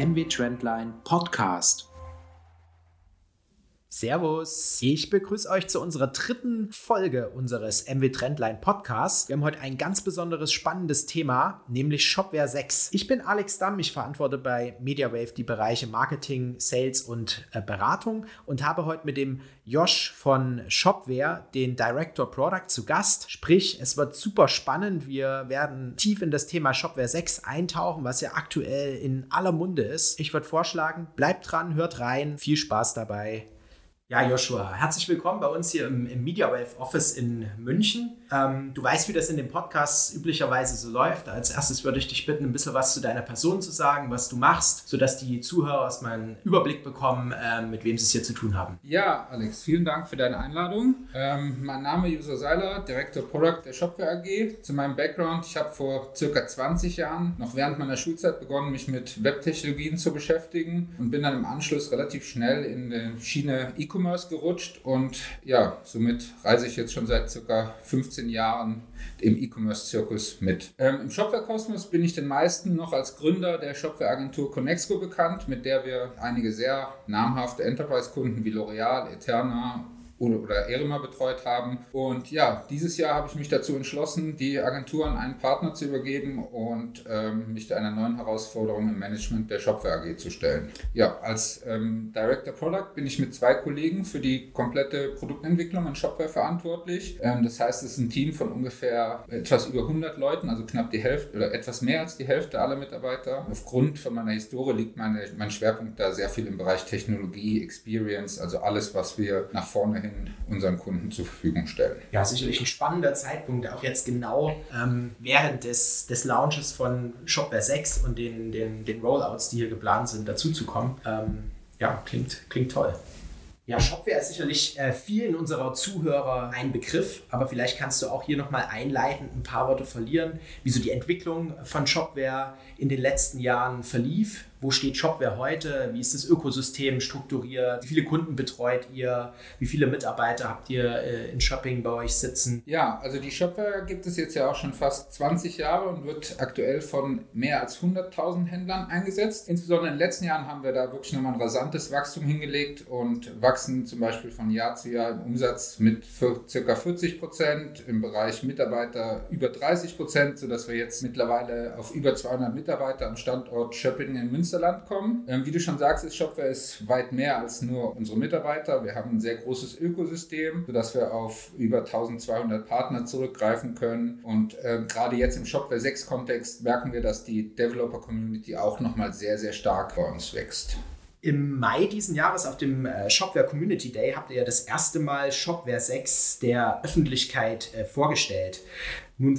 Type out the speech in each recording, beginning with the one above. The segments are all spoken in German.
MW Trendline Podcast. Servus, ich begrüße euch zu unserer dritten Folge unseres MW Trendline Podcasts. Wir haben heute ein ganz besonderes, spannendes Thema, nämlich Shopware 6. Ich bin Alex Damm, ich verantworte bei MediaWave die Bereiche Marketing, Sales und äh, Beratung und habe heute mit dem Josh von Shopware, den Director Product, zu Gast. Sprich, es wird super spannend. Wir werden tief in das Thema Shopware 6 eintauchen, was ja aktuell in aller Munde ist. Ich würde vorschlagen, bleibt dran, hört rein, viel Spaß dabei. Ja, Joshua, herzlich willkommen bei uns hier im, im MediaWave Office in München. Ähm, du weißt, wie das in dem Podcast üblicherweise so läuft. Als erstes würde ich dich bitten, ein bisschen was zu deiner Person zu sagen, was du machst, sodass die Zuhörer erstmal einen Überblick bekommen, ähm, mit wem sie es hier zu tun haben. Ja, Alex, vielen Dank für deine Einladung. Ähm, mein Name ist User Seiler, Director Product der Shopware AG. Zu meinem Background, ich habe vor circa 20 Jahren, noch während meiner Schulzeit, begonnen, mich mit Webtechnologien zu beschäftigen und bin dann im Anschluss relativ schnell in die Schiene E-Commerce gerutscht und ja, somit reise ich jetzt schon seit circa 15 15 Jahren im E-Commerce-Zirkus mit. Ähm, Im Shopware-Kosmos bin ich den meisten noch als Gründer der Shopware-Agentur Connexco bekannt, mit der wir einige sehr namhafte Enterprise-Kunden wie L'Oreal, Eterna oder Erema betreut haben. Und ja, dieses Jahr habe ich mich dazu entschlossen, die Agentur an einen Partner zu übergeben und ähm, mich einer neuen Herausforderung im Management der Shopware AG zu stellen. Ja, als ähm, Director Product bin ich mit zwei Kollegen für die komplette Produktentwicklung in Shopware verantwortlich. Ähm, das heißt, es ist ein Team von ungefähr etwas über 100 Leuten, also knapp die Hälfte oder etwas mehr als die Hälfte aller Mitarbeiter. Aufgrund von meiner Historie liegt meine, mein Schwerpunkt da sehr viel im Bereich Technologie, Experience, also alles, was wir nach vorne hin weiterhin unseren Kunden zur Verfügung stellen. Ja, sicherlich ein spannender Zeitpunkt, auch jetzt genau ähm, während des, des Launches von Shopware 6 und den, den, den Rollouts, die hier geplant sind, dazuzukommen. Ähm, ja, klingt, klingt toll. Ja, Shopware ist sicherlich äh, vielen unserer Zuhörer ein Begriff, aber vielleicht kannst du auch hier nochmal einleitend ein paar Worte verlieren, wie so die Entwicklung von Shopware in den letzten Jahren verlief wo steht Shopware heute? Wie ist das Ökosystem strukturiert? Wie viele Kunden betreut ihr? Wie viele Mitarbeiter habt ihr äh, in Shopping bei euch sitzen? Ja, also die Shopware gibt es jetzt ja auch schon fast 20 Jahre und wird aktuell von mehr als 100.000 Händlern eingesetzt. Insbesondere in den letzten Jahren haben wir da wirklich nochmal ein rasantes Wachstum hingelegt und wachsen zum Beispiel von Jahr zu Jahr im Umsatz mit ca. 40 Prozent, im Bereich Mitarbeiter über 30 Prozent, sodass wir jetzt mittlerweile auf über 200 Mitarbeiter am Standort Shopping in Münster Münsterland kommen. Ähm, wie du schon sagst, ist Shopware ist weit mehr als nur unsere Mitarbeiter. Wir haben ein sehr großes Ökosystem, sodass wir auf über 1200 Partner zurückgreifen können. Und äh, gerade jetzt im Shopware 6 Kontext merken wir, dass die Developer Community auch nochmal sehr, sehr stark bei uns wächst. Im Mai diesen Jahres auf dem äh, Shopware Community Day habt ihr ja das erste Mal Shopware 6 der Öffentlichkeit äh, vorgestellt. Nun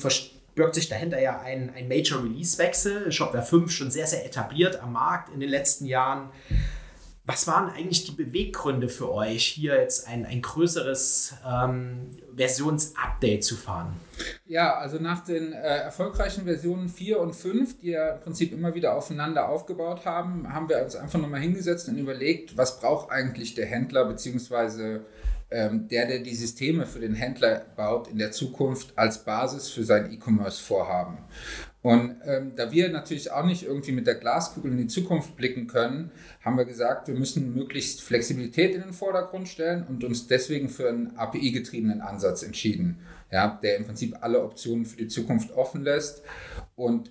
birgt sich dahinter ja ein, ein Major Release-Wechsel. Shopware 5 schon sehr, sehr etabliert am Markt in den letzten Jahren. Was waren eigentlich die Beweggründe für euch, hier jetzt ein, ein größeres ähm, Versionsupdate zu fahren? Ja, also nach den äh, erfolgreichen Versionen 4 und 5, die ja im Prinzip immer wieder aufeinander aufgebaut haben, haben wir uns einfach nochmal hingesetzt und überlegt, was braucht eigentlich der Händler beziehungsweise ähm, der, der die Systeme für den Händler baut, in der Zukunft als Basis für sein E-Commerce-Vorhaben. Und ähm, da wir natürlich auch nicht irgendwie mit der Glaskugel in die Zukunft blicken können, haben wir gesagt, wir müssen möglichst Flexibilität in den Vordergrund stellen und uns deswegen für einen API-getriebenen Ansatz entschieden, ja, der im Prinzip alle Optionen für die Zukunft offen lässt und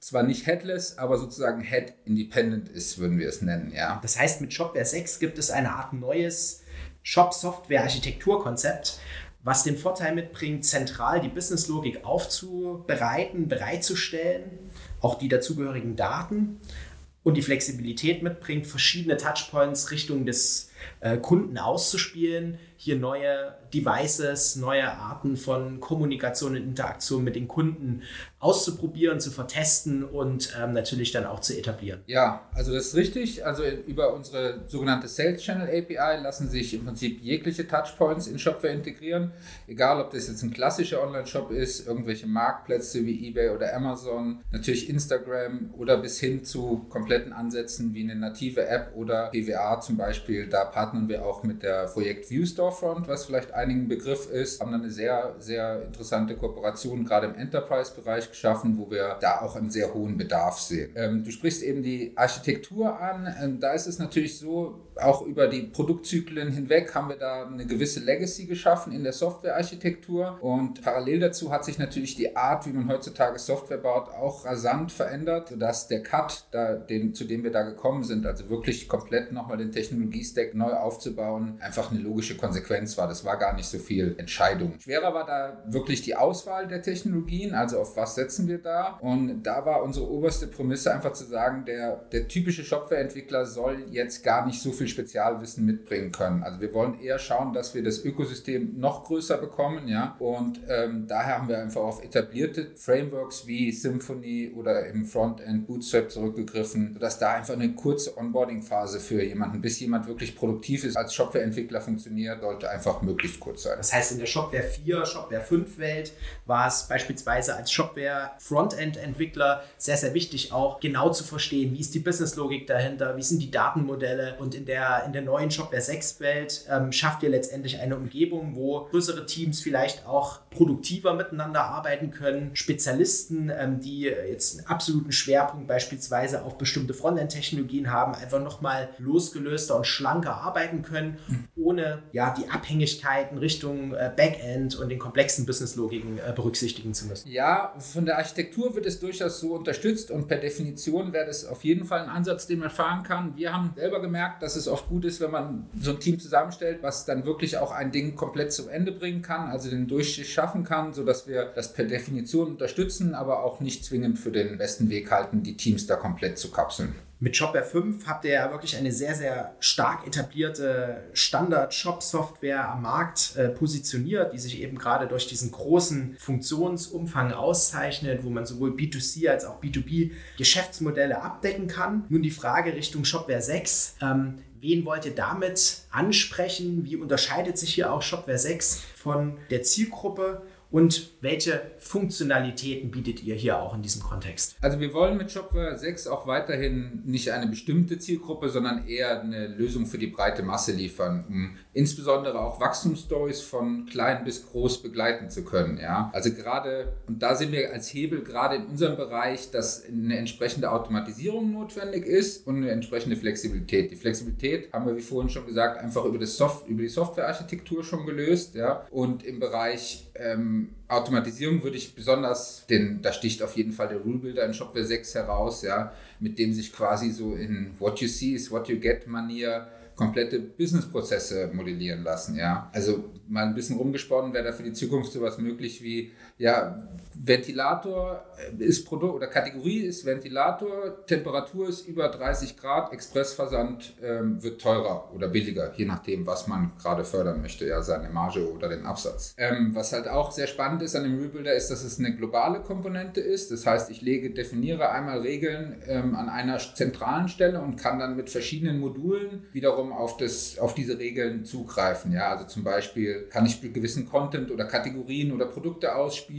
zwar nicht headless, aber sozusagen head-independent ist, würden wir es nennen. Ja. Das heißt, mit Shopware 6 gibt es eine Art neues Shop-Software-Architekturkonzept, was den Vorteil mitbringt, zentral die Businesslogik aufzubereiten, bereitzustellen, auch die dazugehörigen Daten und die Flexibilität mitbringt, verschiedene Touchpoints Richtung des äh, Kunden auszuspielen, hier neue Devices, neue Arten von Kommunikation und Interaktion mit den Kunden auszuprobieren, zu vertesten und ähm, natürlich dann auch zu etablieren. Ja, also das ist richtig. Also über unsere sogenannte Sales Channel API lassen sich im Prinzip jegliche Touchpoints in Shopware integrieren. Egal, ob das jetzt ein klassischer Online-Shop ist, irgendwelche Marktplätze wie eBay oder Amazon, natürlich Instagram oder bis hin zu kompletten Ansätzen wie eine native App oder PWA zum Beispiel. Da partnern wir auch mit der Projekt View Storefront, was vielleicht einigen Begriff ist, haben dann eine sehr, sehr interessante Kooperation gerade im Enterprise-Bereich geschaffen, wo wir da auch einen sehr hohen Bedarf sehen. Ähm, du sprichst eben die Architektur an. Ähm, da ist es natürlich so, auch über die Produktzyklen hinweg haben wir da eine gewisse Legacy geschaffen in der Softwarearchitektur und parallel dazu hat sich natürlich die Art, wie man heutzutage Software baut, auch rasant verändert, sodass der Cut, da, den, zu dem wir da gekommen sind, also wirklich komplett nochmal den Technologiestack neu aufzubauen, einfach eine logische Konsequenz war. Das war gar nicht so viel Entscheidung. Schwerer war da wirklich die Auswahl der Technologien, also auf was setzen wir da und da war unsere oberste Prämisse einfach zu sagen, der, der typische Shopware-Entwickler soll jetzt gar nicht so viel Spezialwissen mitbringen können. Also wir wollen eher schauen, dass wir das Ökosystem noch größer bekommen, ja. Und ähm, daher haben wir einfach auf etablierte Frameworks wie Symfony oder im Frontend Bootstrap zurückgegriffen, sodass da einfach eine kurze Onboarding-Phase für jemanden, bis jemand wirklich produktiv ist, als Shopware-Entwickler funktioniert, sollte einfach möglichst kurz sein. Das heißt, in der Shopware 4, Shopware 5 Welt war es beispielsweise als Shopware Frontend-Entwickler sehr, sehr wichtig, auch genau zu verstehen, wie ist die Business-Logik dahinter, wie sind die Datenmodelle und in der in der neuen Shopware 6 Welt ähm, schafft ihr letztendlich eine Umgebung, wo größere Teams vielleicht auch produktiver miteinander arbeiten können. Spezialisten, ähm, die jetzt einen absoluten Schwerpunkt beispielsweise auf bestimmte Frontend-Technologien haben, einfach nochmal losgelöster und schlanker arbeiten können, ohne ja die Abhängigkeiten Richtung äh, Backend und den komplexen Business-Logiken äh, berücksichtigen zu müssen. Ja, von der Architektur wird es durchaus so unterstützt und per Definition wäre das auf jeden Fall ein Ansatz, den man fahren kann. Wir haben selber gemerkt, dass es oft gut ist, wenn man so ein Team zusammenstellt, was dann wirklich auch ein Ding komplett zum Ende bringen kann, also den Durchstich schaffen kann, sodass wir das per Definition unterstützen, aber auch nicht zwingend für den besten Weg halten, die Teams da komplett zu kapseln. Mit Shopware 5 habt ihr ja wirklich eine sehr, sehr stark etablierte Standard-Shop-Software am Markt äh, positioniert, die sich eben gerade durch diesen großen Funktionsumfang auszeichnet, wo man sowohl B2C als auch B2B Geschäftsmodelle abdecken kann. Nun die Frage Richtung Shopware 6. Ähm, Wen wollt ihr damit ansprechen? Wie unterscheidet sich hier auch Shopware 6 von der Zielgruppe? Und welche Funktionalitäten bietet ihr hier auch in diesem Kontext? Also wir wollen mit Shopware 6 auch weiterhin nicht eine bestimmte Zielgruppe, sondern eher eine Lösung für die breite Masse liefern, um insbesondere auch Wachstumsstories von klein bis groß begleiten zu können. Ja? Also gerade, und da sind wir als Hebel gerade in unserem Bereich, dass eine entsprechende Automatisierung notwendig ist und eine entsprechende Flexibilität. Die Flexibilität haben wir, wie vorhin schon gesagt, einfach über, das Soft über die Softwarearchitektur schon gelöst. Ja? Und im Bereich ähm, Automatisierung würde ich besonders, denn da sticht auf jeden Fall der Rule Builder in Shopware 6 heraus, ja, mit dem sich quasi so in What you see is what you get Manier komplette Businessprozesse modellieren lassen, ja. Also mal ein bisschen rumgesponnen, wäre da für die Zukunft sowas möglich wie, ja, Ventilator ist Produkt oder Kategorie ist Ventilator, Temperatur ist über 30 Grad, Expressversand ähm, wird teurer oder billiger, je nachdem, was man gerade fördern möchte, ja, seine Marge oder den Absatz. Ähm, was halt auch sehr spannend ist an dem Rebuilder ist, dass es eine globale Komponente ist. Das heißt, ich lege, definiere einmal Regeln ähm, an einer zentralen Stelle und kann dann mit verschiedenen Modulen wiederum auf, das, auf diese Regeln zugreifen. Ja, also zum Beispiel kann ich gewissen Content oder Kategorien oder Produkte ausspielen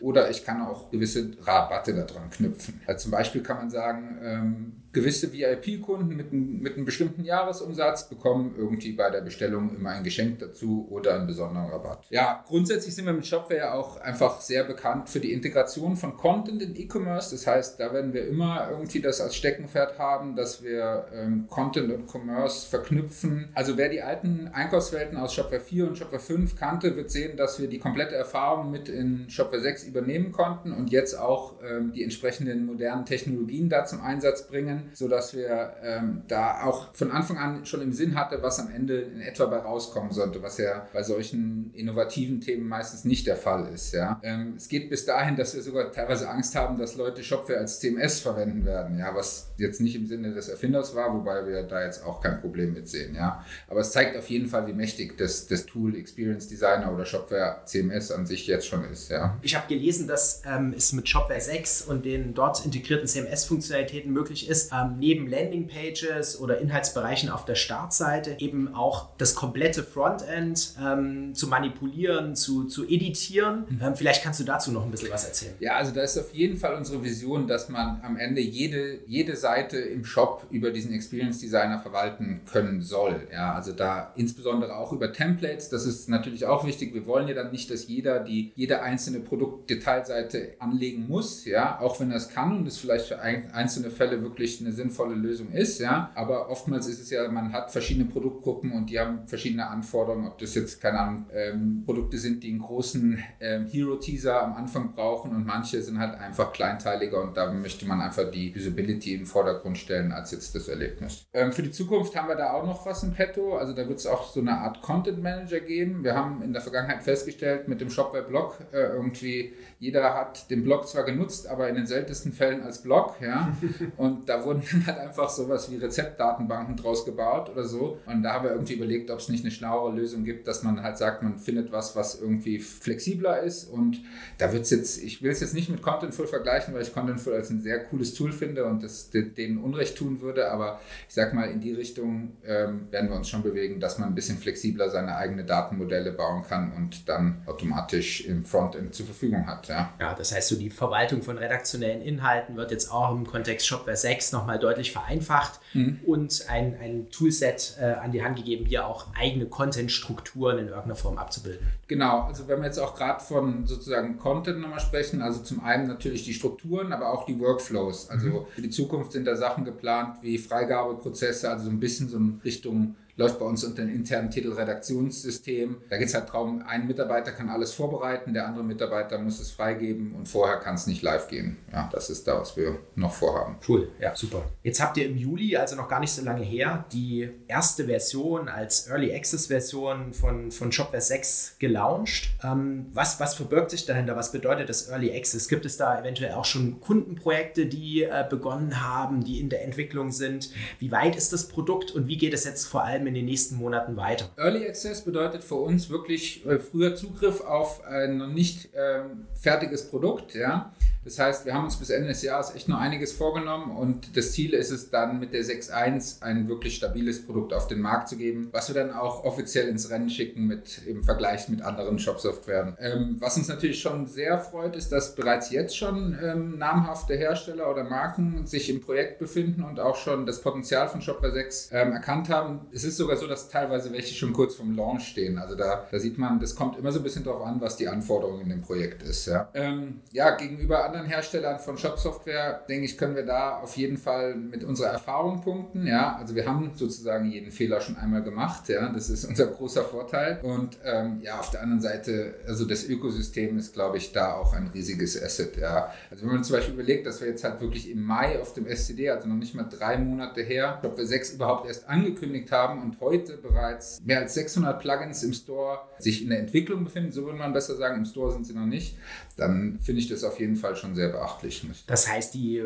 oder ich kann auch gewisse Rabatte daran knüpfen. Also zum Beispiel kann man sagen, ähm, gewisse VIP-Kunden mit, mit einem bestimmten Jahresumsatz bekommen irgendwie bei der Bestellung immer ein Geschenk dazu oder einen besonderen Rabatt. Ja, grundsätzlich sind wir mit Shopware auch einfach sehr bekannt für die Integration von Content in E-Commerce. Das heißt, da werden wir immer irgendwie das als Steckenpferd haben, dass wir ähm, Content und Commerce verknüpfen. Also wer die alten Einkaufswelten aus Shopware 4 und Shopware 5 kannte, wird sehen, dass wir die komplette Erfahrung mit in Shopware 6 übernehmen konnten und jetzt auch ähm, die entsprechenden modernen Technologien da zum Einsatz bringen sodass wir ähm, da auch von Anfang an schon im Sinn hatte, was am Ende in etwa bei rauskommen sollte, was ja bei solchen innovativen Themen meistens nicht der Fall ist. Ja. Ähm, es geht bis dahin, dass wir sogar teilweise Angst haben, dass Leute Shopware als CMS verwenden werden, ja, was jetzt nicht im Sinne des Erfinders war, wobei wir da jetzt auch kein Problem mit sehen. Ja. Aber es zeigt auf jeden Fall, wie mächtig das, das Tool Experience Designer oder Shopware CMS an sich jetzt schon ist. Ja. Ich habe gelesen, dass ähm, es mit Shopware 6 und den dort integrierten CMS-Funktionalitäten möglich ist, ähm, neben Landingpages oder Inhaltsbereichen auf der Startseite eben auch das komplette Frontend ähm, zu manipulieren, zu, zu editieren. Mhm. Ähm, vielleicht kannst du dazu noch ein bisschen was erzählen. Ja, also da ist auf jeden Fall unsere Vision, dass man am Ende jede, jede Seite im Shop über diesen Experience Designer verwalten können soll. Ja, also da insbesondere auch über Templates, das ist natürlich auch wichtig. Wir wollen ja dann nicht, dass jeder die jede einzelne Produktdetailseite anlegen muss, ja, auch wenn er es kann und es vielleicht für einzelne Fälle wirklich eine sinnvolle Lösung ist, ja. Aber oftmals ist es ja, man hat verschiedene Produktgruppen und die haben verschiedene Anforderungen, ob das jetzt, keine Ahnung, ähm, Produkte sind, die einen großen ähm, Hero-Teaser am Anfang brauchen und manche sind halt einfach kleinteiliger und da möchte man einfach die Usability im Vordergrund stellen als jetzt das Erlebnis. Ähm, für die Zukunft haben wir da auch noch was im Petto, also da wird es auch so eine Art Content Manager geben. Wir haben in der Vergangenheit festgestellt, mit dem Shopware-Blog äh, irgendwie, jeder hat den Blog zwar genutzt, aber in den seltensten Fällen als Blog, ja, und da wurden halt einfach sowas wie Rezeptdatenbanken draus gebaut oder so. Und da haben wir irgendwie überlegt, ob es nicht eine schlauere Lösung gibt, dass man halt sagt, man findet was, was irgendwie flexibler ist. Und da wird es jetzt, ich will es jetzt nicht mit Contentful vergleichen, weil ich Contentful als ein sehr cooles Tool finde und das denen Unrecht tun würde, aber ich sag mal, in die Richtung ähm, werden wir uns schon bewegen, dass man ein bisschen flexibler seine eigenen Datenmodelle bauen kann und dann automatisch im Frontend zur Verfügung hat. Ja, ja das heißt, so die Verwaltung von redaktionellen Inhalten wird jetzt auch im Kontext Shopware 6 nochmal deutlich vereinfacht mhm. und ein, ein Toolset äh, an die Hand gegeben, hier auch eigene Content-Strukturen in irgendeiner Form abzubilden. Genau, also wenn wir jetzt auch gerade von sozusagen Content nochmal sprechen, also zum einen natürlich die Strukturen, aber auch die Workflows. Also mhm. für die Zukunft sind da Sachen geplant wie Freigabeprozesse, also so ein bisschen so in Richtung läuft bei uns unter dem internen Titel Redaktionssystem. Da geht es halt darum, ein Mitarbeiter kann alles vorbereiten, der andere Mitarbeiter muss es freigeben und vorher kann es nicht live gehen. Ja, das ist da, was wir noch vorhaben. Cool, ja, super. Jetzt habt ihr im Juli, also noch gar nicht so lange her, die erste Version als Early Access Version von, von Shopware 6 gelauncht. Ähm, was, was verbirgt sich dahinter? Was bedeutet das Early Access? Gibt es da eventuell auch schon Kundenprojekte, die äh, begonnen haben, die in der Entwicklung sind? Wie weit ist das Produkt und wie geht es jetzt vor allem in den nächsten Monaten weiter? Early Access bedeutet für uns wirklich äh, früher Zugriff auf ein noch nicht ähm, fertiges Produkt. Ja? Das heißt, wir haben uns bis Ende des Jahres echt noch einiges vorgenommen und das Ziel ist es dann mit der 6.1 ein wirklich stabiles Produkt auf den Markt zu geben, was wir dann auch offiziell ins Rennen schicken mit im Vergleich mit anderen Shop-Softwaren. Ähm, was uns natürlich schon sehr freut, ist, dass bereits jetzt schon ähm, namhafte Hersteller oder Marken sich im Projekt befinden und auch schon das Potenzial von Shopware 6 ähm, erkannt haben. Es ist sogar so, dass teilweise welche schon kurz vom Launch stehen. Also da, da sieht man, das kommt immer so ein bisschen darauf an, was die Anforderung in dem Projekt ist. Ja, ähm, ja gegenüber anderen Herstellern von Shop-Software, denke ich, können wir da auf jeden Fall mit unserer Erfahrung punkten. Ja, also wir haben sozusagen jeden Fehler schon einmal gemacht. Ja, das ist unser großer Vorteil. Und ähm, ja, auf der anderen Seite, also das Ökosystem ist, glaube ich, da auch ein riesiges Asset. Ja, also wenn man zum Beispiel überlegt, dass wir jetzt halt wirklich im Mai auf dem SCD, also noch nicht mal drei Monate her, Shopware 6 überhaupt erst angekündigt haben und heute bereits mehr als 600 Plugins im Store sich in der Entwicklung befinden, so würde man besser sagen, im Store sind sie noch nicht, dann finde ich das auf jeden Fall schon sehr beachtlich. Das heißt, die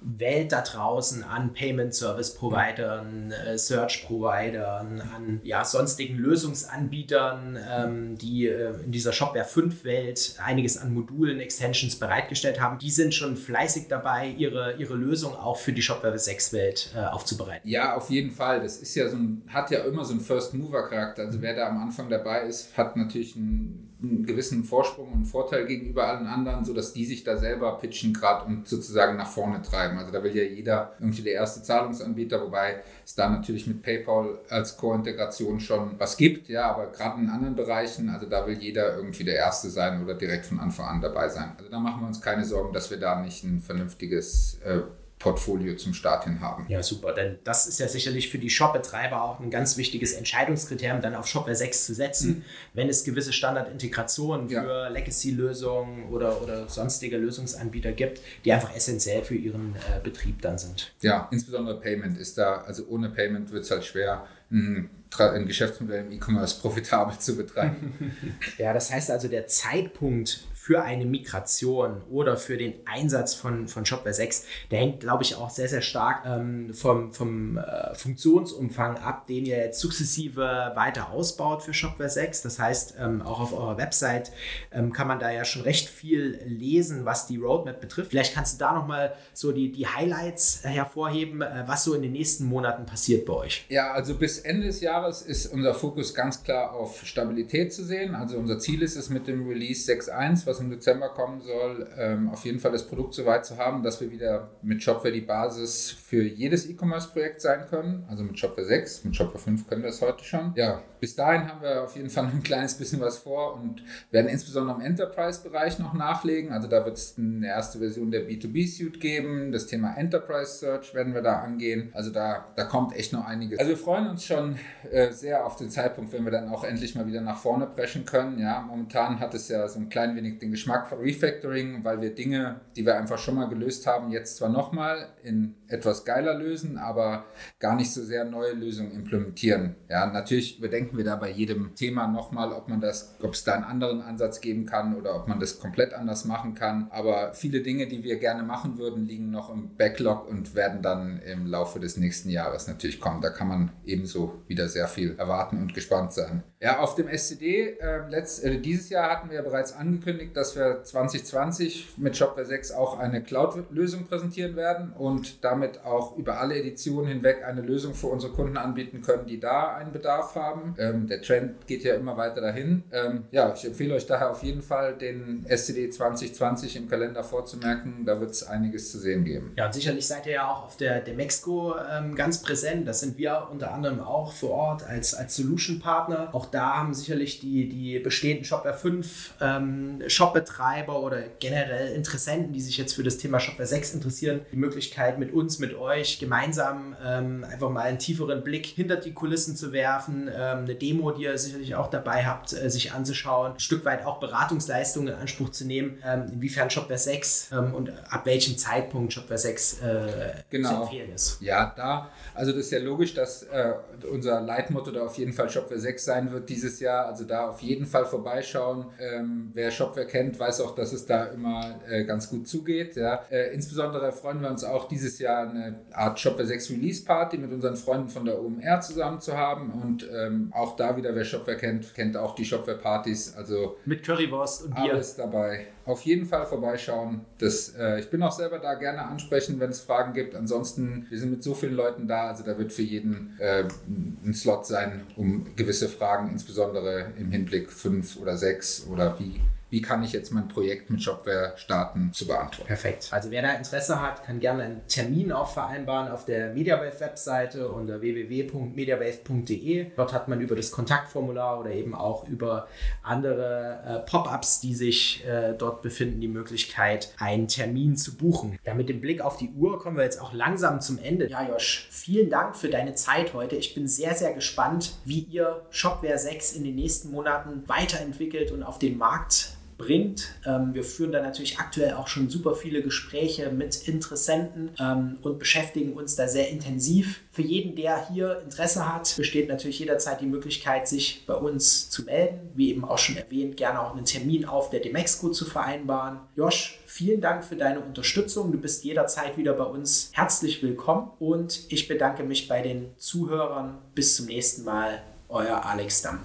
Welt da draußen an Payment Service Providern, äh, Search Providern, an ja, sonstigen Lösungsanbietern, ähm, die äh, in dieser Shopware 5 Welt einiges an Modulen, Extensions bereitgestellt haben, die sind schon fleißig dabei, ihre, ihre Lösung auch für die Shopware 6 Welt äh, aufzubereiten. Ja, auf jeden Fall. Das ist ja so ein, hat ja immer so einen First Mover Charakter. Also wer da am Anfang dabei ist, hat natürlich einen einen gewissen Vorsprung und Vorteil gegenüber allen anderen, sodass die sich da selber pitchen gerade und sozusagen nach vorne treiben. Also da will ja jeder irgendwie der erste Zahlungsanbieter, wobei es da natürlich mit PayPal als Core-Integration schon was gibt, ja, aber gerade in anderen Bereichen, also da will jeder irgendwie der Erste sein oder direkt von Anfang an dabei sein. Also da machen wir uns keine Sorgen, dass wir da nicht ein vernünftiges äh, Portfolio zum Start hin haben. Ja, super, denn das ist ja sicherlich für die Shop-Betreiber auch ein ganz wichtiges Entscheidungskriterium, dann auf Shopware 6 zu setzen, mhm. wenn es gewisse Standardintegrationen ja. für Legacy-Lösungen oder, oder sonstige Lösungsanbieter gibt, die einfach essentiell für ihren äh, Betrieb dann sind. Ja, insbesondere Payment ist da, also ohne Payment wird es halt schwer, ein, ein Geschäftsmodell im E-Commerce profitabel zu betreiben. ja, das heißt also, der Zeitpunkt für eine Migration oder für den Einsatz von, von Shopware 6, der hängt, glaube ich, auch sehr, sehr stark ähm, vom, vom äh, Funktionsumfang ab, den ihr jetzt sukzessive weiter ausbaut für Shopware 6. Das heißt, ähm, auch auf eurer Website ähm, kann man da ja schon recht viel lesen, was die Roadmap betrifft. Vielleicht kannst du da nochmal so die, die Highlights hervorheben, äh, was so in den nächsten Monaten passiert bei euch. Ja, also bis Ende des Jahres ist unser Fokus ganz klar auf Stabilität zu sehen. Also unser Ziel ist es mit dem Release 6.1, was im Dezember kommen soll, ähm, auf jeden Fall das Produkt so weit zu haben, dass wir wieder mit Shopware die Basis für jedes E-Commerce-Projekt sein können. Also mit Shopware 6, mit Shopware 5 können wir das heute schon. Ja, bis dahin haben wir auf jeden Fall ein kleines bisschen was vor und werden insbesondere im Enterprise-Bereich noch nachlegen. Also da wird es eine erste Version der B2B-Suite geben. Das Thema Enterprise Search werden wir da angehen. Also da, da kommt echt noch einiges. Also wir freuen uns schon äh, sehr auf den Zeitpunkt, wenn wir dann auch endlich mal wieder nach vorne preschen können. Ja, momentan hat es ja so ein klein wenig den Geschmack von Refactoring, weil wir Dinge, die wir einfach schon mal gelöst haben, jetzt zwar nochmal in etwas geiler lösen, aber gar nicht so sehr neue Lösungen implementieren. Ja, natürlich überdenken wir da bei jedem Thema nochmal, ob man das, ob es da einen anderen Ansatz geben kann oder ob man das komplett anders machen kann. Aber viele Dinge, die wir gerne machen würden, liegen noch im Backlog und werden dann im Laufe des nächsten Jahres natürlich kommen. Da kann man ebenso wieder sehr viel erwarten und gespannt sein. Ja, auf dem SCD äh, letzt, äh, dieses Jahr hatten wir ja bereits angekündigt, dass wir 2020 mit Shopware 6 auch eine Cloud-Lösung präsentieren werden und damit auch über alle Editionen hinweg eine Lösung für unsere Kunden anbieten können, die da einen Bedarf haben. Ähm, der Trend geht ja immer weiter dahin. Ähm, ja, ich empfehle euch daher auf jeden Fall, den SCD 2020 im Kalender vorzumerken. Da wird es einiges zu sehen geben. Ja, und sicherlich seid ihr ja auch auf der, Mexiko ähm, ganz präsent. Das sind wir unter anderem auch vor Ort als, als Solution-Partner. Auch da haben sicherlich die, die bestehenden Shopware 5 ähm, Shopbetreiber oder generell Interessenten, die sich jetzt für das Thema Shopware 6 interessieren, die Möglichkeit mit uns, mit euch gemeinsam ähm, einfach mal einen tieferen Blick hinter die Kulissen zu werfen, ähm, eine Demo, die ihr sicherlich auch dabei habt, äh, sich anzuschauen, ein Stück weit auch Beratungsleistungen in Anspruch zu nehmen, ähm, inwiefern Shopware 6 ähm, und ab welchem Zeitpunkt Shopware 6 äh, genau. zu empfehlen ist. Ja, da, also das ist ja logisch, dass äh, unser Leitmotto da auf jeden Fall Shopware 6 sein wird wird dieses Jahr. Also da auf jeden Fall vorbeischauen. Ähm, wer Shopware kennt, weiß auch, dass es da immer äh, ganz gut zugeht. Ja. Äh, insbesondere freuen wir uns auch dieses Jahr eine Art Shopware 6 Release Party mit unseren Freunden von der OMR zusammen zu haben. Und ähm, auch da wieder, wer Shopware kennt, kennt auch die Shopware Partys. Also mit Currywurst und Bier. Alles dabei auf jeden Fall vorbeischauen. Das, äh, ich bin auch selber da gerne ansprechen, wenn es Fragen gibt. Ansonsten, wir sind mit so vielen Leuten da, also da wird für jeden äh, ein Slot sein, um gewisse Fragen, insbesondere im Hinblick fünf oder sechs oder wie wie kann ich jetzt mein Projekt mit Shopware starten, zu beantworten. Perfekt. Also wer da Interesse hat, kann gerne einen Termin auch vereinbaren auf der MediaWave-Webseite unter www.mediawave.de. Dort hat man über das Kontaktformular oder eben auch über andere äh, Pop-ups, die sich äh, dort befinden, die Möglichkeit, einen Termin zu buchen. Ja, mit dem Blick auf die Uhr kommen wir jetzt auch langsam zum Ende. Ja, Josh, vielen Dank für deine Zeit heute. Ich bin sehr, sehr gespannt, wie ihr Shopware 6 in den nächsten Monaten weiterentwickelt und auf den Markt bringt. Ähm, wir führen da natürlich aktuell auch schon super viele Gespräche mit Interessenten ähm, und beschäftigen uns da sehr intensiv. Für jeden, der hier Interesse hat, besteht natürlich jederzeit die Möglichkeit, sich bei uns zu melden. Wie eben auch schon erwähnt, gerne auch einen Termin auf der Demexco zu vereinbaren. Josh, vielen Dank für deine Unterstützung. Du bist jederzeit wieder bei uns herzlich willkommen und ich bedanke mich bei den Zuhörern. Bis zum nächsten Mal, euer Alex Damm.